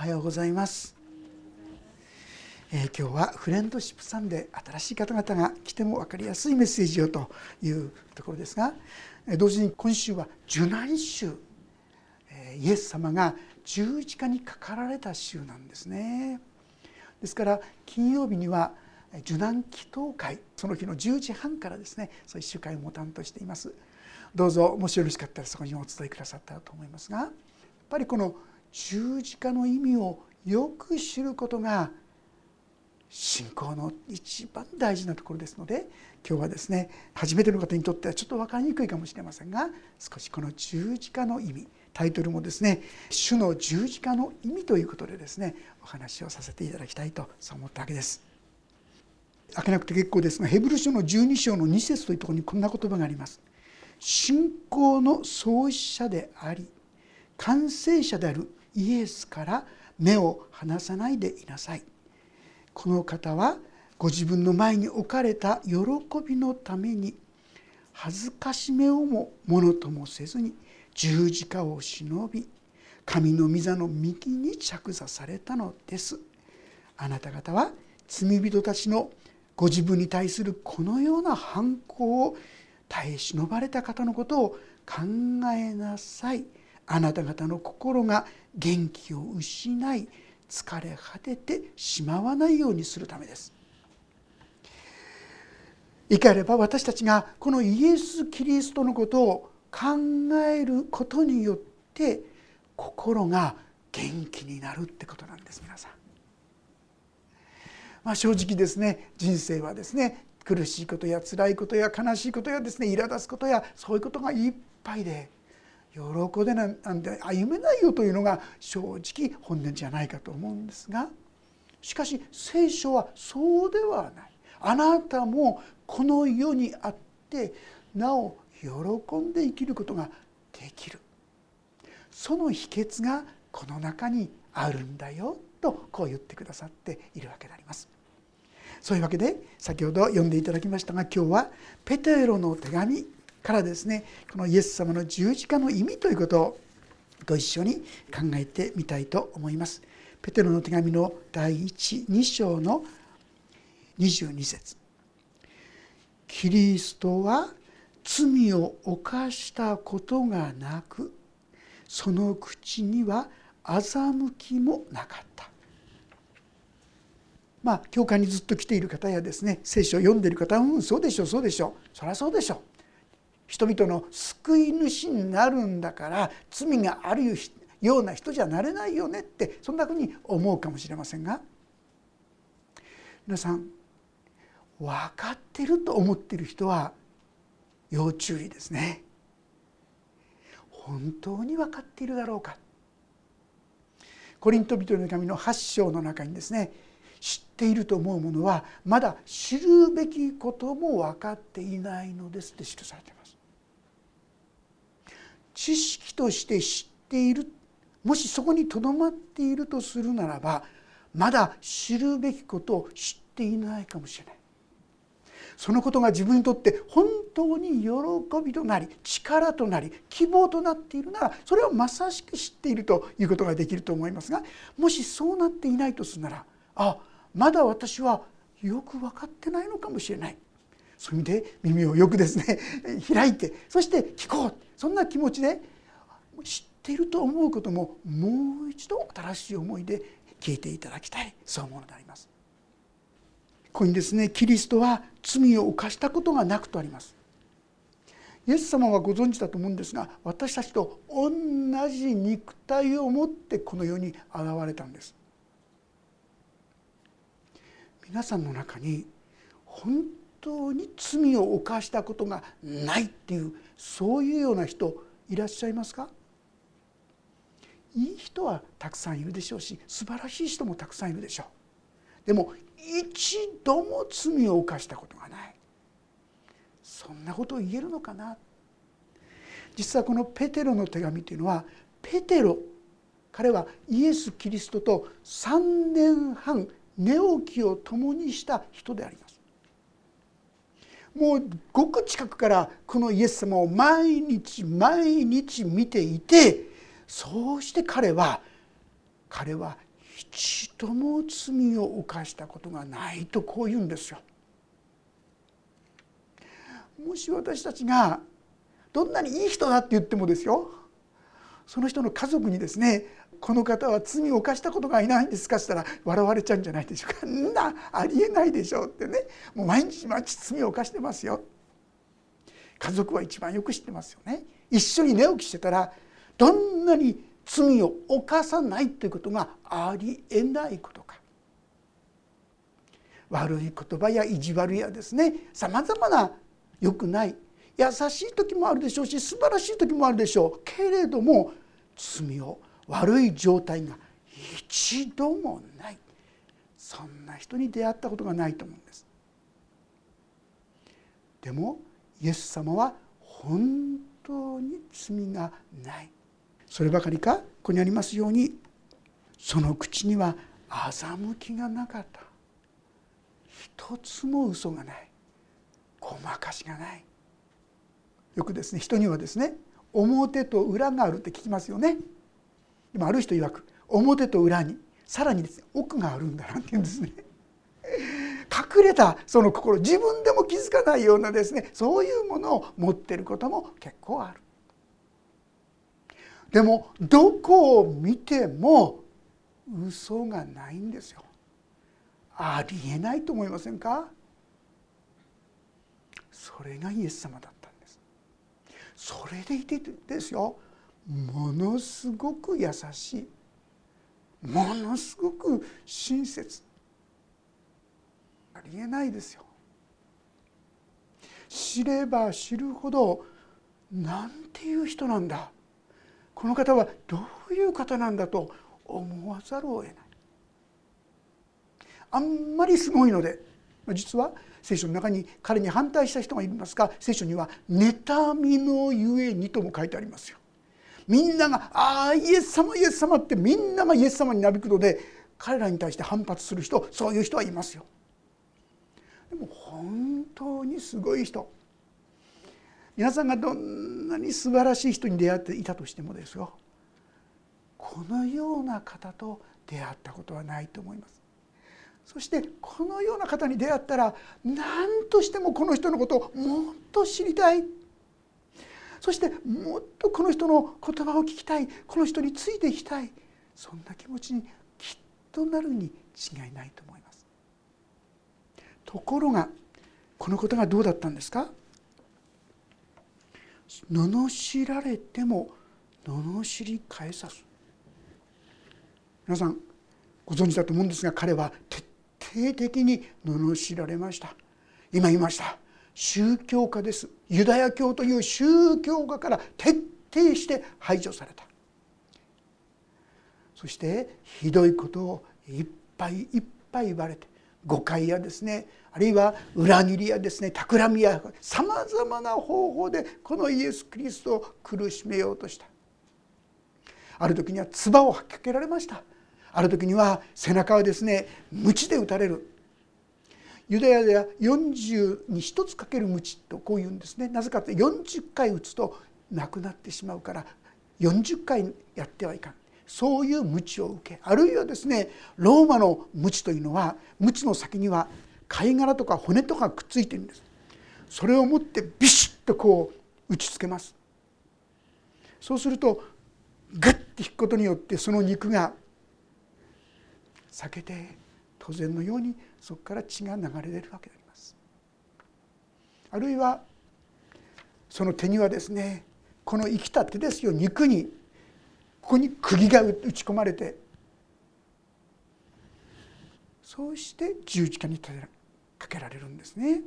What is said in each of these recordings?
はようございます、えー、今日はフレンドシップさんで新しい方々が来ても分かりやすいメッセージをというところですが同時に今週は受難週。イエス様が十字架にかかられた週なんですね。ですから金曜日には受難祈祷会。その日の10時半からですねそういう集会も担当しています。どうぞもしよろしかったらそこにお伝えくださったらと思いますがやっぱりこの十字架の意味をよく知ることが信仰の一番大事なところですので今日はですね初めての方にとってはちょっと分かりにくいかもしれませんが少しこの十字架の意味タイトルもですね「主の十字架の意味」ということでですねお話をさせていただきたいとそう思ったわけです。開けなくて結構ですがヘブル書の12章の2節というところにこんな言葉があります。信仰の創始者であり完成者であるイエスから目を離さないでいなさい。この方はご自分の前に置かれた喜びのために恥ずかしめをもものともせずに十字架を忍び神の御座の右に着座されたのです。あなた方は罪人たちのご自分に対するこのような反抗を耐え忍ばれた方のことを考えなさい。あなた方の心が元気を失い疲れ果ててしまわないようにするためですいかれば私たちがこのイエス・キリストのことを考えることによって心が元気になるってことなんです皆さん。まあ、正直ですね人生はですね苦しいことや辛いことや悲しいことやですね苛立つことやそういうことがいっぱいで喜でなんて歩めないよというのが正直本音じゃないかと思うんですがしかし聖書はそうではないあなたもこの世にあってなお喜んで生きることができるその秘訣がこの中にあるんだよとこう言ってくださっているわけであります。そういうわけで先ほど読んでいただきましたが今日は「ペテロの手紙」からですねこのイエス様の十字架の意味ということをご一緒に考えてみたいと思います。ペテロの手紙の第12章の22節。キリストは罪を犯したことがなくその口には欺きもなかった。まあ教会にずっと来ている方やですね聖書を読んでいる方は「うんそうでしょうそうでしょう。そりゃそうでしょう」人々の救い主になるんだから罪があるような人じゃなれないよねってそんなふうに思うかもしれませんが皆さん分かってると思ってる人は要注意ですね。本当に分かっているだろうかコリント人の神の8章の中にですね知っていると思うものはまだ知るべきことも分かっていないのですって記されています。知識として知っているもしそこにとどまっているとするならばまだ知るべきことを知っていないかもしれない。そのことが自分にとって本当に喜びとなり力となり希望となっているならそれをまさしく知っているということができると思いますがもしそうなっていないとするならあまだ私はよく分かってないのかもしれないそういう意味で耳をよくですね 開いてそして聞こうそんな気持ちで知っていると思うことももう一度新しい思いで聞いていただきたいそう思うのであります。ここにですねキリストは罪を犯したことがなくとあります。イエス様はご存知だと思うんですが私たちと同じ肉体を持ってこの世に現れたんです。皆さんの中に本当に罪を犯したことがないっていうそういうような人いらっしゃいますか？いい人はたくさんいるでしょうし素晴らしい人もたくさんいるでしょう。でも一度も罪を犯したことがない。そんなことを言えるのかな？実はこのペテロの手紙というのはペテロ彼はイエス・キリストと3年半寝起きを共にした人であります。もうごく近くからこのイエス様を毎日毎日見ていてそうして彼は彼は一度も罪を犯したことがないとこう言うんですよ。もし私たちがどんなにいい人だって言ってもですよその人の家族にですねこの方は罪を犯したことがいないんですかしたら笑われちゃうんじゃないでしょうか。んなありえないでしょうってね。もう毎日毎日罪を犯してますよ。家族は一番よく知ってますよね。一緒に寝起きしてたらどんなに罪を犯さないということがありえないことか。悪い言葉や意地悪やですね。さまざまな良くない優しい時もあるでしょうし素晴らしい時もあるでしょう。けれども罪を悪い状態が一度もない。そんな人に出会ったことがないと思うんです。でもイエス様は本当に罪がない。そればかりかここにありますようにその口には欺きがなかった。一つも嘘がない。ごまかしがない。よくですね人にはですね表と裏があるって聞きますよね。でもある人曰く表と裏にさらにですね奥があるんだなんて言うんですね。隠れたその心自分でも気づかないようなですねそういうものを持ってることも結構ある。でもどこを見ても嘘がないんですよ。ありえないと思いませんか？それがイエス様だ。それでいてですよ。ものすごく優しい。ものすごく親切。ありえないですよ。知れば知るほどなんていう人なんだ。この方はどういう方なんだと思わざるを得ない。あんまりすごいので実は聖書の中に彼に反対した人がいますが聖書には「妬みのゆえに」とも書いてありますよ。みんなが「ああイエス様イエス様」ってみんながイエス様になびくので彼らに対して反発する人そういう人はいますよ。でも本当にすごい人皆さんがどんなに素晴らしい人に出会っていたとしてもですよこのような方と出会ったことはないと思います。そしてこのような方に出会ったら何としてもこの人のことをもっと知りたい。そしてもっとこの人の言葉を聞きたい。この人についていきたい。そんな気持ちにきっとなるに違いないと思います。ところがこのことがどうだったんですか？罵られても罵り返さず。皆さんご存知だと思うんですが彼は徹底的に罵られました。今言いました。宗教家です。ユダヤ教という宗教家から徹底して排除された。そしてひどいことをいっぱいいっぱい言われて誤解やですねあるいは裏切りやですね企みやさまざまな方法でこのイエス・キリストを苦しめようとした。ある時には唾を吐きかけられました。ある時には背中をですね鞭で打たれる。ユダヤでは40に1つかける鞭とこう言うんですね。なぜかって40回打つと亡くなってしまうから40回やってはいかん。そういう鞭を受けあるいはですねローマの鞭というのは鞭の先には貝殻とか骨とかくっついてるんです。それを持ってビシッとこう打ちつけます。そうするとグッて引くことによってその肉が避けて当然のようにそこから血が流れ出るわけでありますあるいはその手にはですねこの生きた手ですよ肉にここに釘が打ち込まれてそうして十字架にかけられるんですね。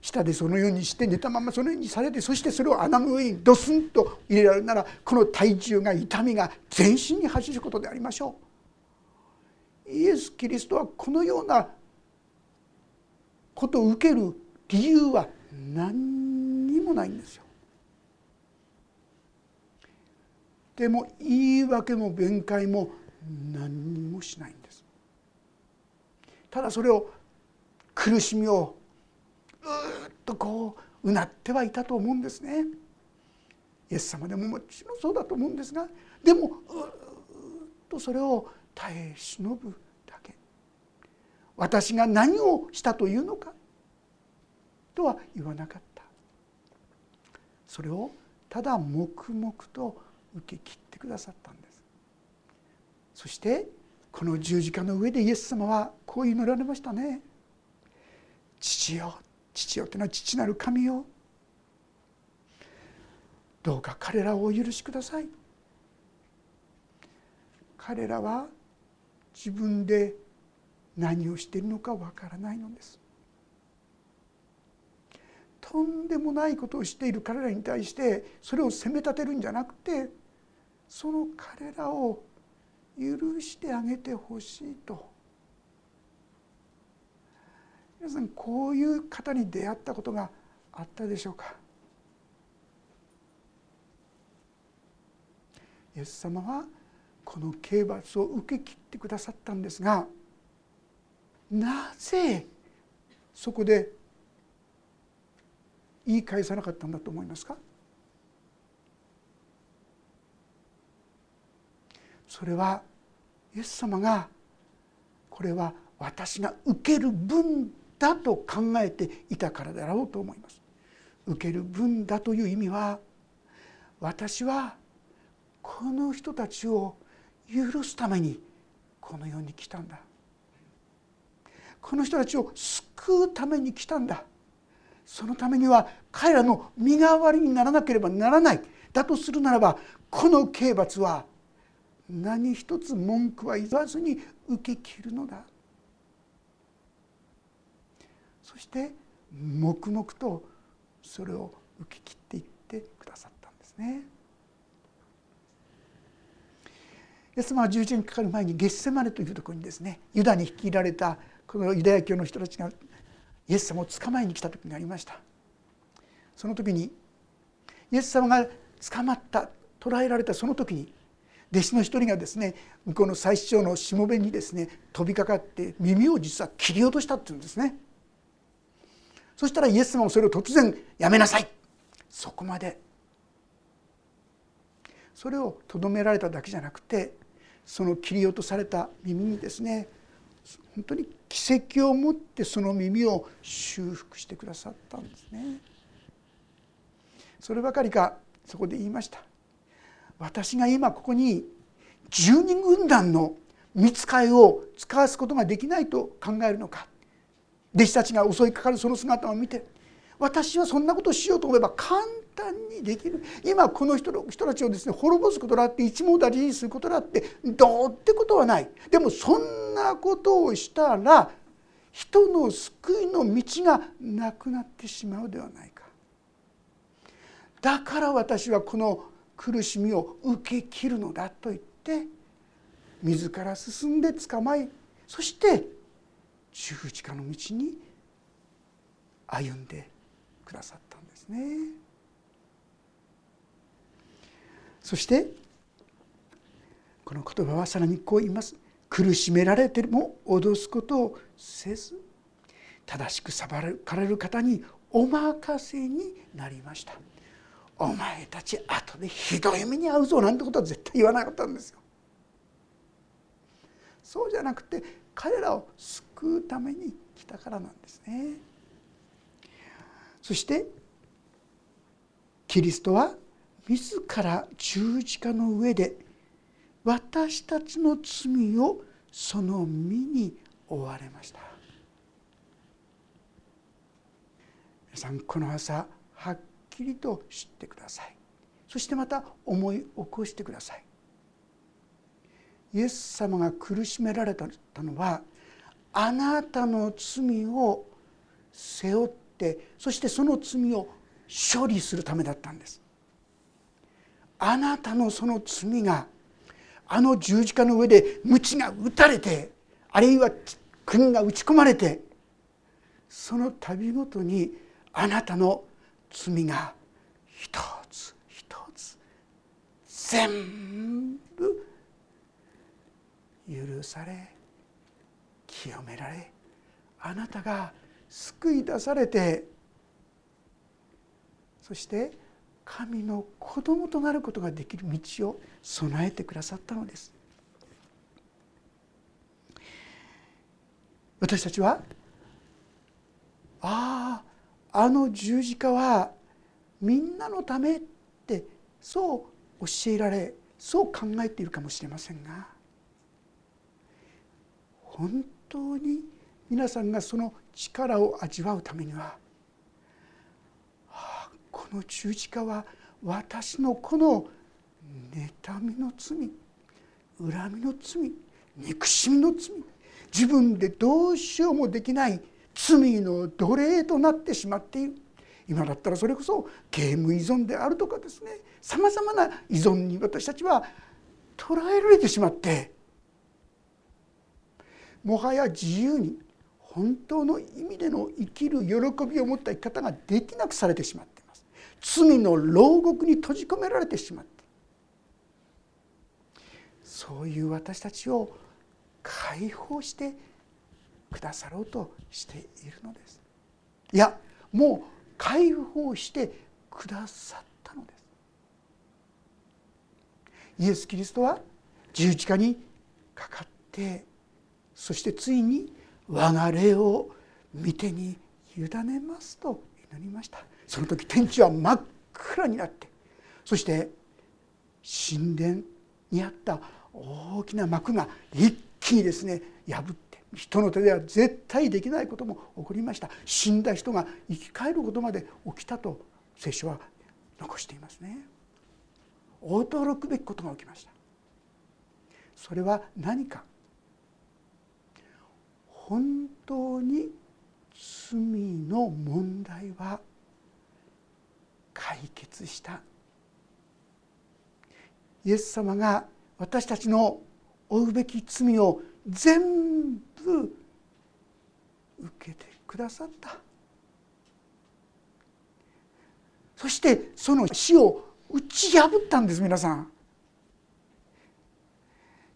下でそのようにして寝たままそのようにされてそしてそれを穴の上にドスンと入れられるならこの体重が痛みが全身に走ることでありましょう。イエス・キリストはこのようなことを受ける理由は何にもないんですよ。でも言い訳も弁解も何にもしないんです。ただそれを苦しみをうっとこううなってはいたと思うんですね。イエス様でももちろんそうだと思うんですがでもうっとそれを耐え忍ぶだけ。私が何をしたというのか。とは言わなかった。それをただ黙々と受け切ってくださったんです。そしてこの十字架の上でイエス様はこう祈られましたね。父よ父よというのは父なる神よ。どうか彼らをお許しください。彼らは自分で何をしているのかわからないのです。とんでもないことをしている彼らに対してそれを責め立てるんじゃなくてその彼らを許してあげてほしいと。皆さんこういう方に出会ったことがあったでしょうか？イエス様はこの刑罰を受け切ってくださったんですがなぜそこで言い返さなかったんだと思いますか？それはイエス様がこれは私が受ける分だと考えていたからだろうと思います。受ける分だという意味は私はこの人たちを許すためにこの世に来たんだ。この人たちを救うために来たんだ。そのためには彼らの身代わりにならなければならない。だとするならばこの刑罰は何一つ文句は言わずに受け切るのだ。そして黙々とそれを受け切っていってくださったんですね。イエス様は十字にかかる前にゲッセマネというところにですねユダに率いられたこのユダヤ教の人たちがイエス様を捕まえに来た時がありました。その時にイエス様が捕まった捕らえられたその時に弟子の一人がですね向こうの最主張のしもべにですね飛びかかって耳を実は切り落としたっていうんですね。そしたらイエス様もそれを突然やめなさい。そこまで。それをとどめられただけじゃなくてその切り落とされた耳にですね本当に奇跡を持ってその耳を修復してくださったんですね。そればかりかそこで言いました私が今ここに十二軍団の見つかりを使わすことができないと考えるのか弟子たちが襲いかかるその姿を見て私はそんなことをしようと思えば簡単にできる。今この人の人たちをですね滅ぼすことだって一網打尽にすることだってどうってことはない。でもそんなことをしたら人の救いの道がなくなってしまうではないか。だから私はこの苦しみを受け切るのだと言って自ら進んで捕まえそして十字架の道に歩んでくださったんですね。そしてこの言葉はさらにこう言います。苦しめられても脅すことをせず正しく裁かれる方にお任せになりました。お前たち後でひどい目に遭うぞなんてことは絶対言わなかったんですよ。そうじゃなくて彼らを救うために来たからなんですね。そしてキリストは自ら十字架の上で私たちの罪をその身に負われました。皆さんこの朝はっきりと知ってください。そしてまた思い起こしてください。イエス様が苦しめられたのはあなたの罪を背負ってそしてその罪を処理するためだったんです。あなたのその罪があの十字架の上で鞭が打たれてあるいは国が打ち込まれてその度ごとにあなたの罪が一つ一つ全部許され清められあなたが救い出されてそして神の子供となることができる道を備えてくださったのです。私たちはあああの十字架はみんなのためってそう教えられそう考えているかもしれませんが本当に皆さんがその力を味わうためには、この十字架は私のこの妬みの罪恨みの罪憎しみの罪自分でどうしようもできない罪の奴隷となってしまっている。今だったらそれこそゲーム依存であるとかですねさまざまな依存に私たちは捉えられてしまってもはや自由に本当の意味での生きる喜びを持った生き方ができなくされてしまっています罪の牢獄に閉じ込められてしまってそういう私たちを解放してくださろうとしているのです。いやもう解放してくださったのです。イエス・キリストは十字架にかかってそしてついに我が霊を見てに委ねますと祈りました。その時天地は真っ暗になってそして神殿にあった大きな幕が一気にですね破って人の手では絶対できないことも起こりました。死んだ人が生き返ることまで起きたと聖書は残していますね。驚くべきことが起きました。それは何か。本当に罪の問題は解決した。イエス様が私たちの負うべき罪を全部受けてくださった。そしてその死を打ち破ったんです皆さん。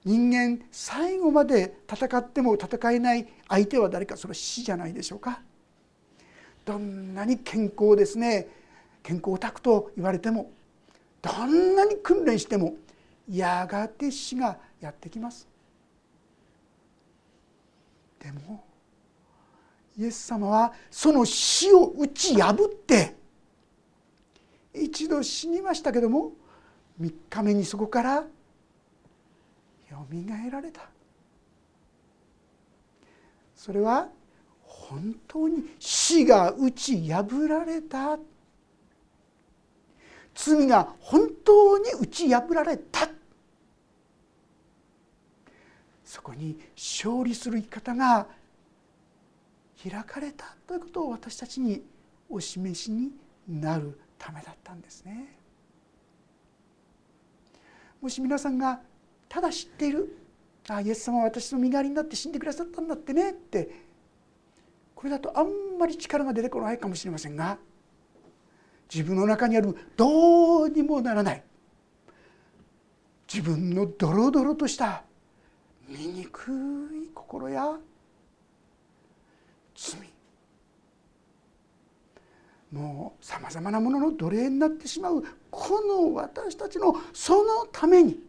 人間最後まで戦っても戦えない相手は誰か。それは死じゃないでしょうか。どんなに健康ですね。健康オタクと言われてもどんなに訓練してもやがて死がやってきます。でもイエス様はその死を打ち破って一度死にましたけども3日目にそこからよみがえられた。それは本当に死が打ち破られた罪が本当に打ち破られたそこに勝利する生き方が開かれたということを私たちにお示しになるためだったんですね。もし皆さんがただ知っている「あイエス様は私の身代わりになって死んでくださったんだってね」ってこれだとあんまり力が出てこないかもしれませんが自分の中にあるどうにもならない。自分のドロドロとした醜い心や罪。もうさまざまなものの奴隷になってしまうこの私たちのそのために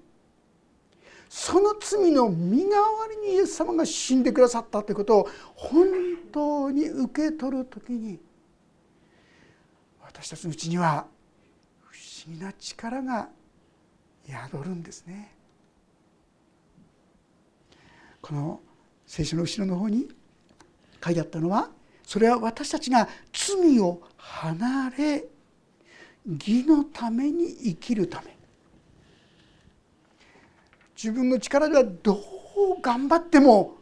その罪の身代わりにイエス様が死んでくださったということを本当に受け取る時に私たちのうちには不思議な力が宿るんですね。この聖書の後ろの方に書いてあったのはそれは私たちが罪を離れ義のために生きるため自分の力ではどう頑張っても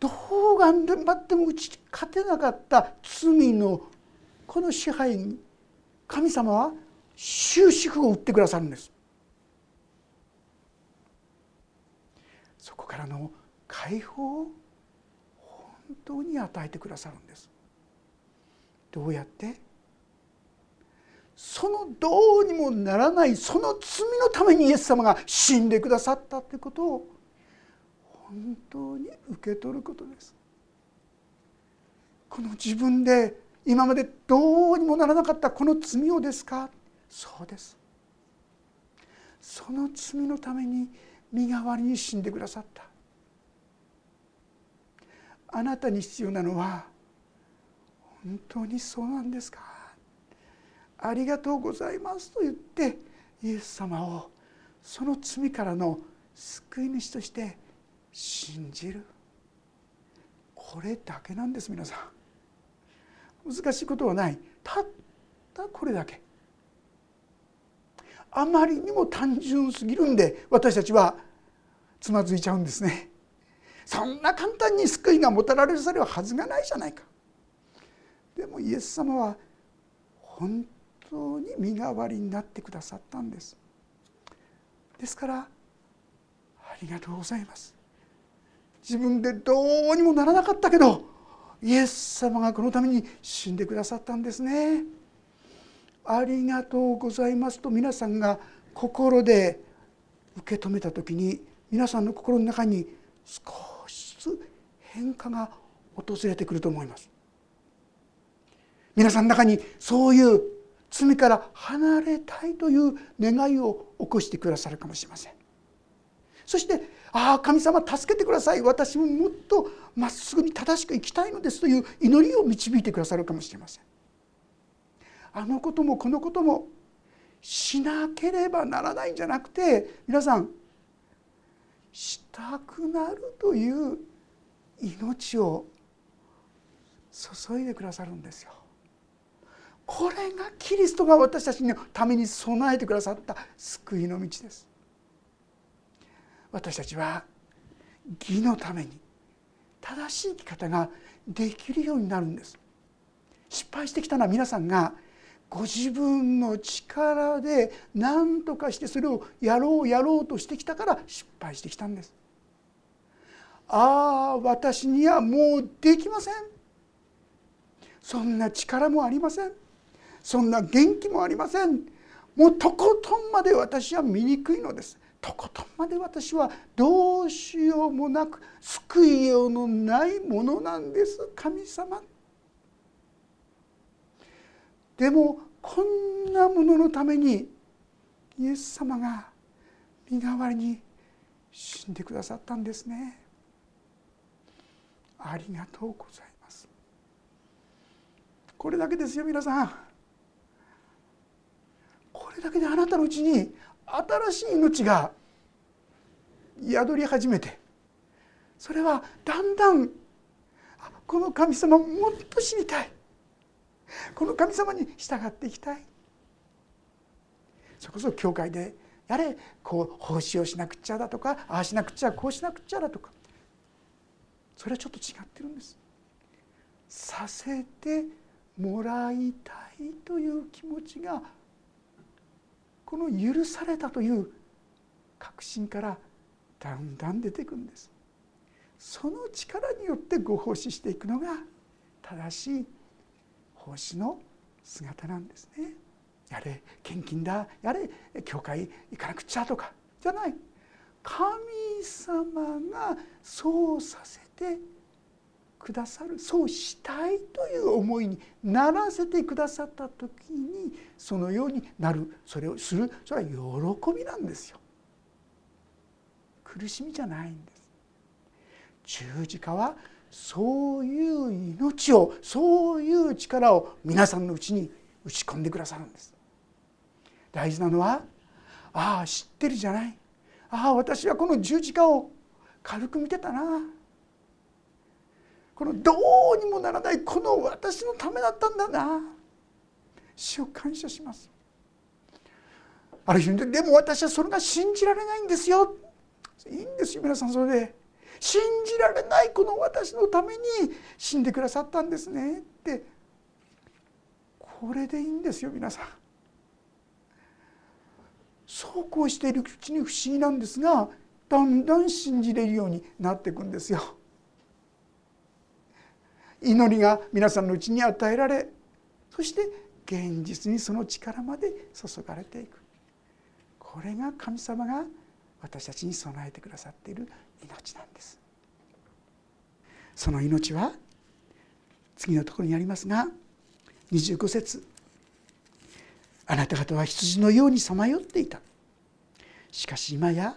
どう頑張っても打ち勝てなかった罪のこの支配に神様は終止符を打ってくださるんです。そこからの解放を本当に与えてくださるんです。どうやってそのどうにもならないその罪のためにイエス様が死んでくださったということを本当に受け取ることです。この自分で今までどうにもならなかったこの罪をですか？そうです。その罪のために身代わりに死んでくださった。あなたに必要なのは本当にそうなんですか？ありがとうございますと言ってイエス様をその罪からの救い主として信じる。これだけなんです皆さん。難しいことはない。たったこれだけ。あまりにも単純すぎるんで私たちはつまずいちゃうんですね。そんな簡単に救いがもたられるされるはずがないじゃないか。でもイエス様は本当に身代わりになってくださったんです。ですからありがとうございます。自分でどうにもならなかったけどイエス様がこのために死んでくださったんですね。ありがとうございますと皆さんが心で受け止めた時に皆さんの心の中に少しずつ変化が訪れてくると思います。皆さんの中にそういう罪から離れたいという願いを起こしてくださるかもしれません。そして「ああ神様助けてください私ももっとまっすぐに正しく生きたいのです」という祈りを導いてくださるかもしれませんあのこともこのこともしなければならないんじゃなくて皆さんしたくなるという命を注いでくださるんですよ。これがキリストが私たちのために備えてくださった救いの道です。私たちは義のために正しい生き方ができるようになるんです。失敗してきたのは皆さんがご自分の力で何とかしてそれをやろうやろうとしてきたから失敗してきたんです。ああ私にはもうできませんそんな力もありませんそんな元気もありませんもうとことんまで私は醜いのですとことん。まで私はどうしようもなく救いようのないものなんです神様。でもこんなもののためにイエス様が身代わりに死んでくださったんですね。ありがとうございます。これだけですよ皆さん。これだけであなたのうちに新しい命が宿り始めてそれはだんだんこの神様もっと知りたい。この神様に従っていきたい。それこそ教会でやれこう奉仕をしなくちゃだとかああしなくちゃこうしなくちゃだとか。それはちょっと違ってるんです。させてもらいたいという気持ちがこの許されたという確信からだんだん出てくるんです。その力によってご奉仕していくのが正しい奉仕の姿なんですね。やれ献金だ。やれ教会行かなくちゃとかじゃない。神様がそうさせてくださるそうしたいという思いにならせてくださった時にそのようになるそれをするそれは喜びなんですよ。苦しみじゃないんです。十字架はそういう命をそういう力を皆さんのうちに打ち込んでくださるんです大事なのはああ知ってるじゃないああ私はこの十字架を軽く見てたなこのどうにもならないこの私のためだったんだな。主を感謝します。ある日でも私はそれが信じられないんですよ。いいんですよ皆さんそれで。信じられないこの私のために死んでくださったんですね。ってこれでいいんですよ皆さん。そうこうしているうちに不思議なんですがだんだん信じれるようになっていくんですよ。祈りが皆さんのうちに与えられそして現実にその力まで注がれていく。これが神様が私たちに備えてくださっている命なんです。その命は次のところにありますが25節。あなた方は羊のようにさまよっていた。しかし今や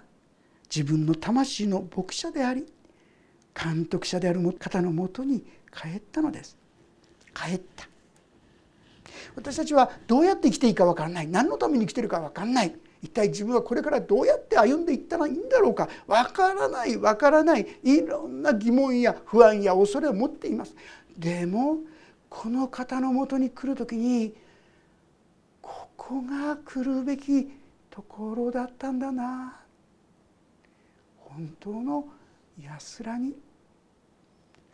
自分の魂の牧者であり監督者である方のもとに帰ったのです。帰った。私たちはどうやって生きていいか分からない。何のために生きてるか分からない。一体自分はこれからどうやって歩んでいったらいいんだろうか。分からない。分からない。いろんな疑問や不安や恐れを持っています。でもこの方のもとに来る時にここが来るべきところだったんだな。本当の安らぎ。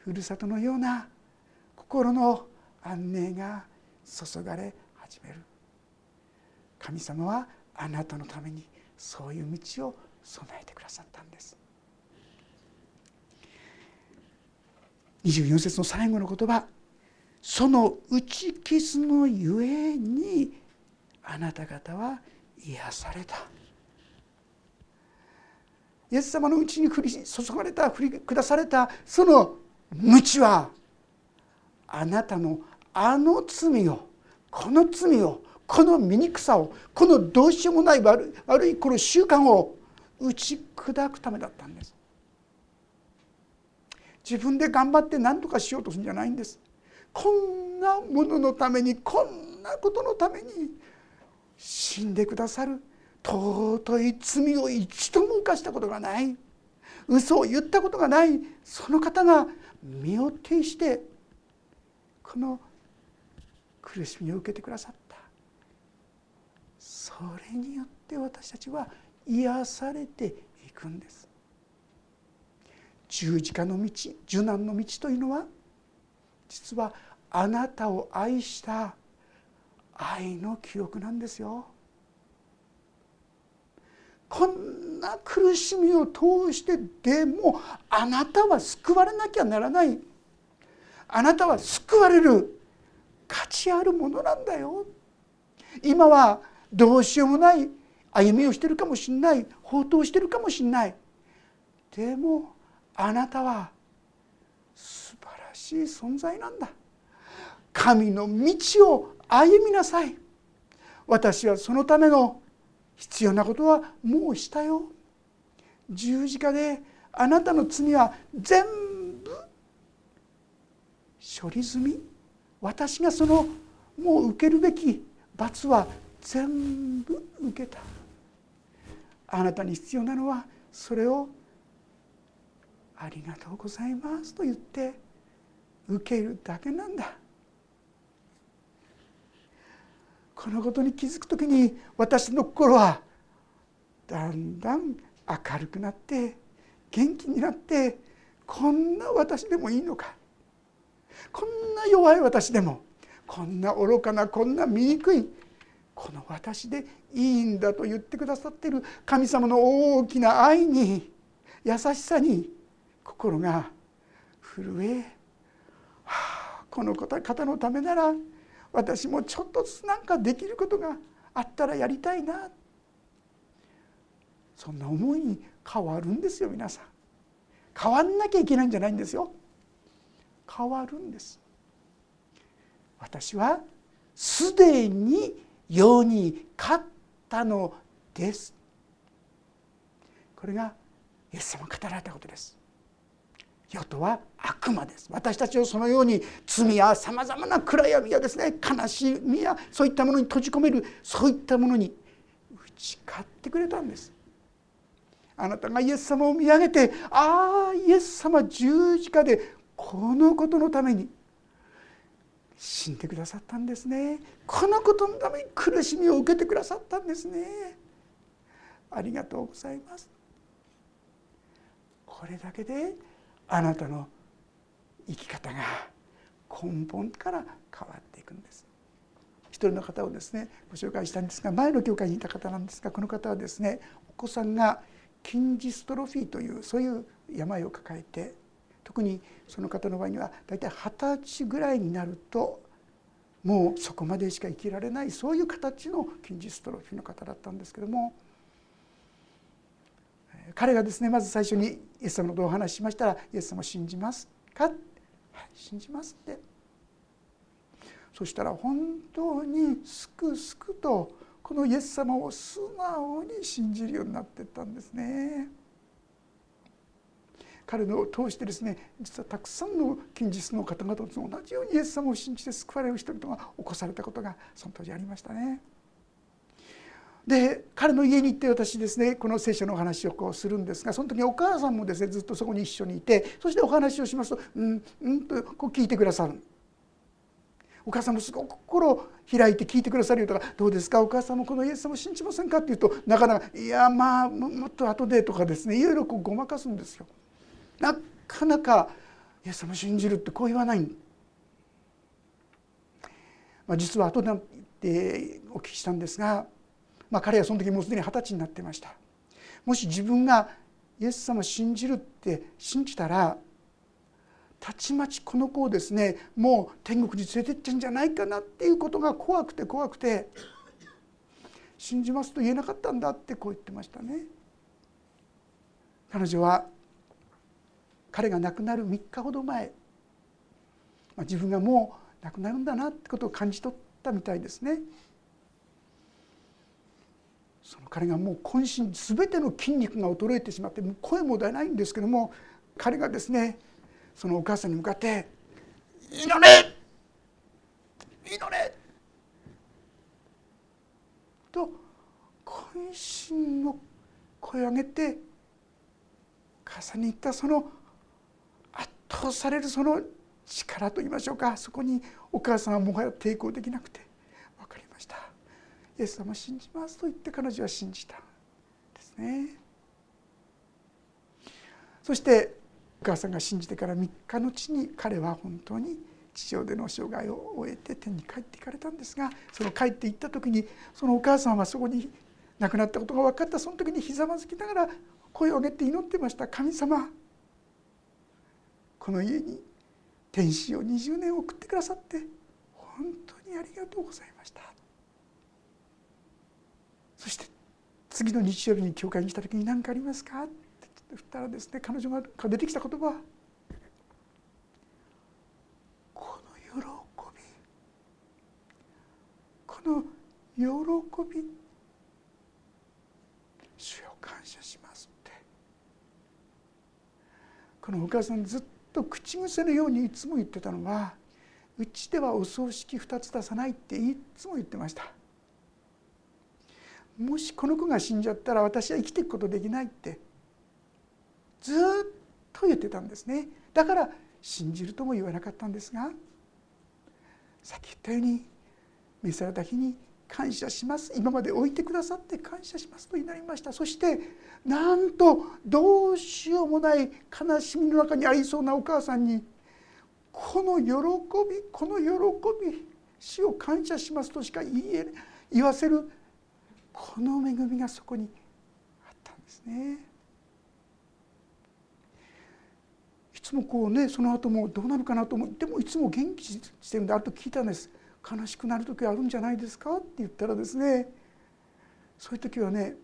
ふるさとのような心の安寧が注がれ始める。神様はあなたのためにそういう道を備えてくださったんです。24節の最後の言葉その打ち傷のゆえにあなた方は癒された。イエス様のうちに降り注がれた降り下されたその鞭はあなたのあの罪をこの罪をこの醜さをこのどうしようもない悪悪いこの習慣を打ち砕くためだったんです。自分で頑張って何とかしようとするんじゃないんです。こんなもののためにこんなことのために死んでくださる尊い罪を一度も犯したことがない。嘘を言ったことがないその方が身を挺してこの苦しみを受けてくださった。それによって私たちは癒されていくんです。十字架の道受難の道というのは実はあなたを愛した愛の記憶なんですよ。こんな苦しみを通してでもあなたは救われなきゃならない。あなたは救われる価値あるものなんだよ。今はどうしようもない。歩みをしてるかもしれない。放蕩してるかもしれない。でもあなたは素晴らしい存在なんだ。神の道を歩みなさい。私はそのための必要なことはもうしたよ。十字架であなたの罪は全部処理済み。私がそのもう受けるべき罰は全部受けた。あなたに必要なのはそれを「ありがとうございます」と言って受けるだけなんだ。このことに気づく時に私の心はだんだん明るくなって元気になってこんな私でもいいのか。こんな弱い私でもこんな愚かなこんな醜い。この私でいいんだと言ってくださってる神様の大きな愛に優しさに心が震え、はあ、この方のためなら私もちょっとずつなんかできることがあったらやりたいな。そんな思いに変わるんですよ皆さん。変わんなきゃいけないんじゃないんですよ。変わるんです。私はすでに世に勝ったのです。これがイエス様が語られたことです。世とは悪魔です。私たちをそのように罪やさまざまな暗闇やですね悲しみやそういったものに閉じ込めるそういったものに打ち勝ってくれたんです。あなたがイエス様を見上げてああイエス様十字架でこのことのために死んでくださったんですね。このことのために苦しみを受けてくださったんですね。ありがとうございます。これだけであなたの生き方が根本から変わっていくんです。一人の方をですねご紹介したんですが前の教会にいた方なんですがこの方はですねお子さんが筋ジストロフィーというそういう病を抱えて特にその方の場合には大体二十歳ぐらいになるともうそこまでしか生きられないそういう形の筋ジストロフィーの方だったんですけども彼がですねまず最初にイエス様のことをお話ししましたら「イエス様を信じますか?」はい「信じます」ってそしたら本当にすくすくとこのイエス様を素直に信じるようになってったんですね。彼のを通してですね実はたくさんの近日の方々と同じようにイエス様を信じて救われる人々が起こされたことがその当時ありましたね。で彼の家に行って私ですねこの聖書のお話をこうするんですがその時お母さんもですねずっとそこに一緒にいてそしてお話をしますと「うんうん」とこう聞いてくださる。お母さんもすごく心を開いて聞いてくださるよとか「どうですか？お母さんもこのイエス様を信じませんか?」って言うとなかなか「いやまあもっと後で」とかですねいろいろこうごまかすんですよ。なかなかイエス様を信じるってこう言わない。まあ、実は後でお聞きしたんですがまあ、彼はその時もうすでに二十歳になってましたもし自分がイエス様を信じるって信じたらたちまちこの子をですねもう天国に連れてっちゃうんじゃないかなっていうことが怖くて怖くて信じますと言えなかったんだってこう言ってましたね。彼女は彼が亡くなる3日ほど前、まあ、自分がもう亡くなるんだなってことを感じ取ったみたいですね。その彼がもう渾身全ての筋肉が衰えてしまってもう声も出ないんですけども彼がですねそのお母さんに向かって「祈れ祈れ!」と渾身の声を上げて母さんに言ったその圧倒されるその力と言いましょうかそこにお母さんはもはや抵抗できなくてイエス様信じますと言って彼女は信じたんですね。そしてお母さんが信じてから3日のうちに彼は本当に地上での生涯を終えて天に帰っていかれたんですがその帰っていった時にそのお母さんはそこに亡くなったことが分かった。その時にひざまずきながら声を上げて祈ってました。神様この家に天使を20年送ってくださって本当にありがとうございましたそして次の日曜日に教会に来た時に何かありますか?」って振ったらですね彼女が出てきた言葉この喜びこの喜び主よ感謝しますってこのお母さんずっと口癖のようにいつも言ってたのはうちではお葬式2つ出さないっていつも言ってましたもしこの子が死んじゃったら私は生きていくことできないってずっと言ってたんですね。だから信じるとも言わなかったんですがさっき言ったように召された日に感謝します。今まで置いてくださって感謝しますと祈りました。そしてなんとどうしようもない悲しみの中にありそうなお母さんにこの喜びこの喜び死を感謝しますとしか言え言わせるこの恵みがそこにあったんですね。いつもこうねその後もどうなるかなと思ってもいつも元気してるんであると聞いたんです「悲しくなる時あるんじゃないですか?」って言ったらですねそういう時はね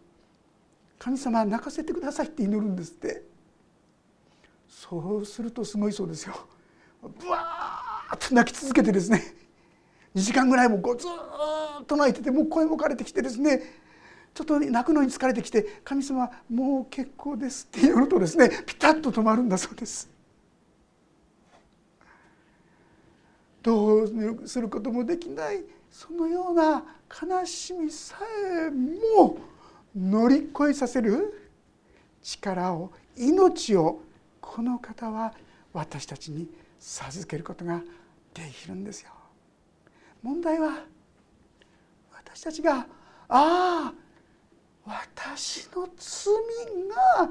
「神様泣かせてください」って祈るんですってそうするとすごいそうですよ。ブワーッと泣き続けてですね2時間ぐらいもこうずっと泣いててもう声も枯れてきてですねちょっと泣くのに疲れてきて「神様もう結構です」って言うとですねピタッと止まるんだそうです。どうすることもできないそのような悲しみさえも乗り越えさせる力を命をこの方は私たちに授けることができるんですよ。問題は私たちが「ああ私の罪が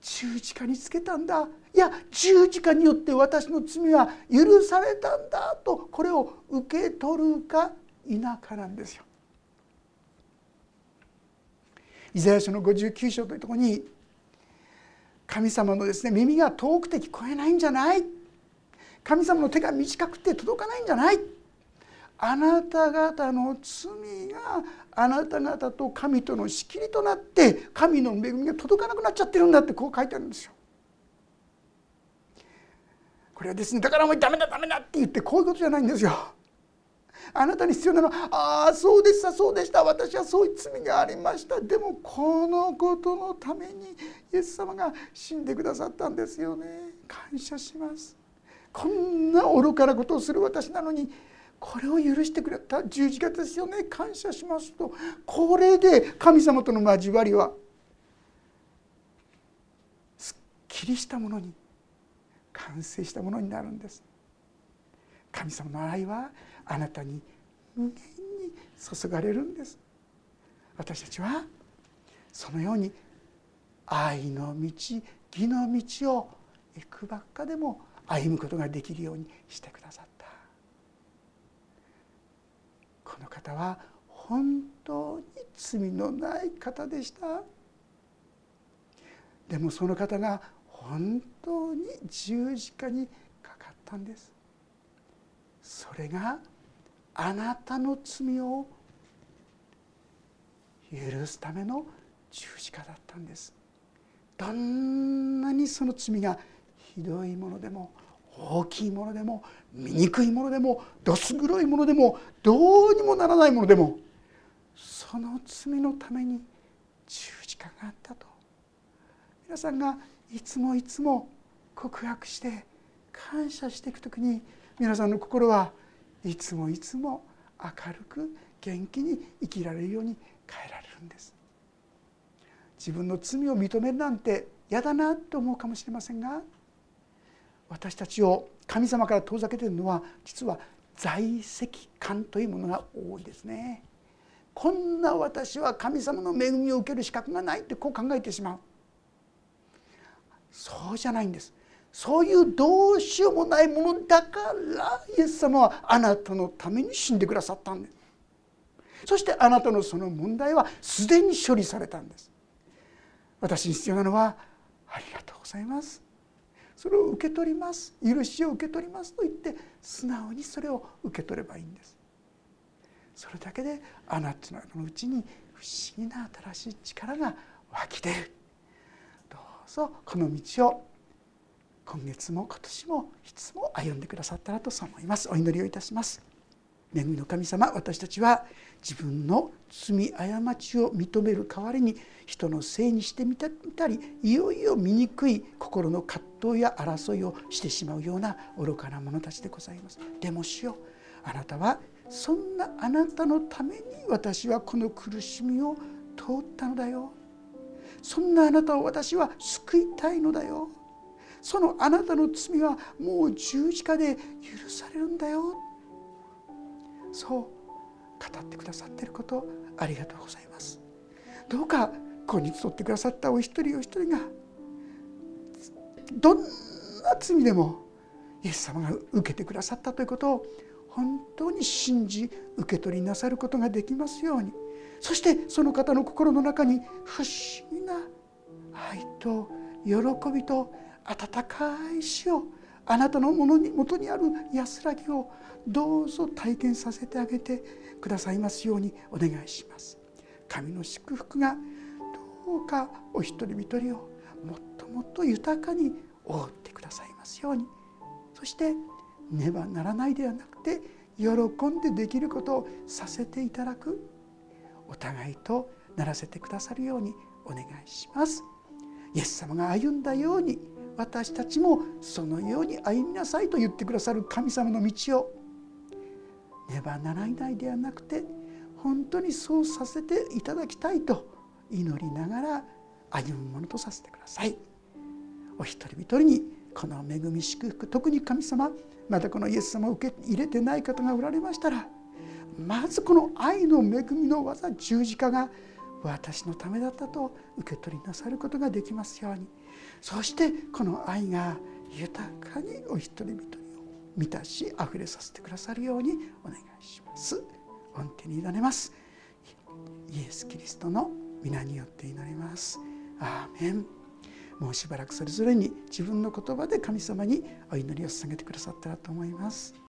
十字架につけたんだ。いや十字架によって私の罪は許されたんだとこれを受け取るか否かなんですよ。イザヤ書の59章というところに神様のですね耳が遠くて聞こえないんじゃない。神様の手が短くて届かないんじゃない。あなた方の罪があなた方と神との仕切りとなって神の恵みが届かなくなっちゃってるんだってこう書いてあるんですよ。これはですねだからもうダメだダメだって言ってこういうことじゃないんですよ。あなたに必要なのはああそうでしたそうでした私はそういう罪がありましたでもこのことのためにイエス様が死んでくださったんですよね感謝しますこんな愚かなことをする私なのにこれを許してくれた。十字架ですよね。感謝しますと。これで神様との交わりはすっきりしたものに完成したものになるんです。神様の愛はあなたに無限に注がれるんです。私たちはそのように愛の道義の道を行くばっかでも歩むことができるようにしてくださったこの方は本当に罪のない方でした。でもその方が本当に十字架にかかったんです。それがあなたの罪を許すための十字架だったんです。どんなにその罪がひどいものでも大きいものでも醜いものでもどす黒いものでもどうにもならないものでもその罪のために十字架があったと。皆さんがいつもいつも告白して感謝していく時に皆さんの心はいつもいつも明るく元気に生きられるように変えられるんです。自分の罪を認めるなんて嫌だなと思うかもしれませんが私たちを神様から遠ざけているのは実は在籍感というものが多いですね。こんな私は神様の恵みを受ける資格がないってこう考えてしまう。そうじゃないんです。そういうどうしようもないものだからイエス様はあなたのために死んでくださったんです。そしてあなたのその問題はすでに処理されたんです。私に必要なのはありがとうございます。それを受け取ります。許しを受け取りますと言って素直にそれを受け取ればいいんです。それだけであなたのうちに不思議な新しい力が湧き出る。どうぞこの道を今月も今年もいつも歩んでくださったらとそう思います。お祈りをいたします。恵みの神様私たちは自分の罪過ちを認める代わりに人のせいにしてみたりいよいよ醜い心の葛藤や争いをしてしまうような愚かな者たちでございます。でもしよあなたはそんなあなたのために私はこの苦しみを通ったのだよ。そんなあなたを私は救いたいのだよ。そのあなたの罪はもう十字架で許されるんだよ。そう。語ってくださっていることありがとうございます。どうかここに集ってくださったお一人お一人がどんな罪でもイエス様が受けてくださったということを本当に信じ受け取りなさることができますように。そしてその方の心の中に不思議な愛と喜びと温かい死をあなたのものに元にある安らぎをどうぞ体験させてあげてくださいますようにお願いします。神の祝福がどうかお一人一人をもっともっと豊かに覆ってくださいますようにそしてねばならないではなくて喜んでできることをさせていただくお互いとならせてくださるようにお願いします。イエス様が歩んだように私たちもそのように歩みなさいと言ってくださる神様の道をねばならないではなくて本当にそうさせていただきたいと祈りながら歩むものとさせてください。お一人一人にこの恵み祝福特に神様またこのイエス様を受け入れてない方がおられましたらまずこの愛の恵みの技十字架が私のためだったと受け取りなさることができますようにそしてこの愛が豊かにお一人一人満たし溢れさせてくださるようにお願いします。御手に委ねます。イエス・キリストの皆によって祈ります。アーメン。もうしばらくそれぞれに自分の言葉で神様にお祈りを捧げてくださったらと思います。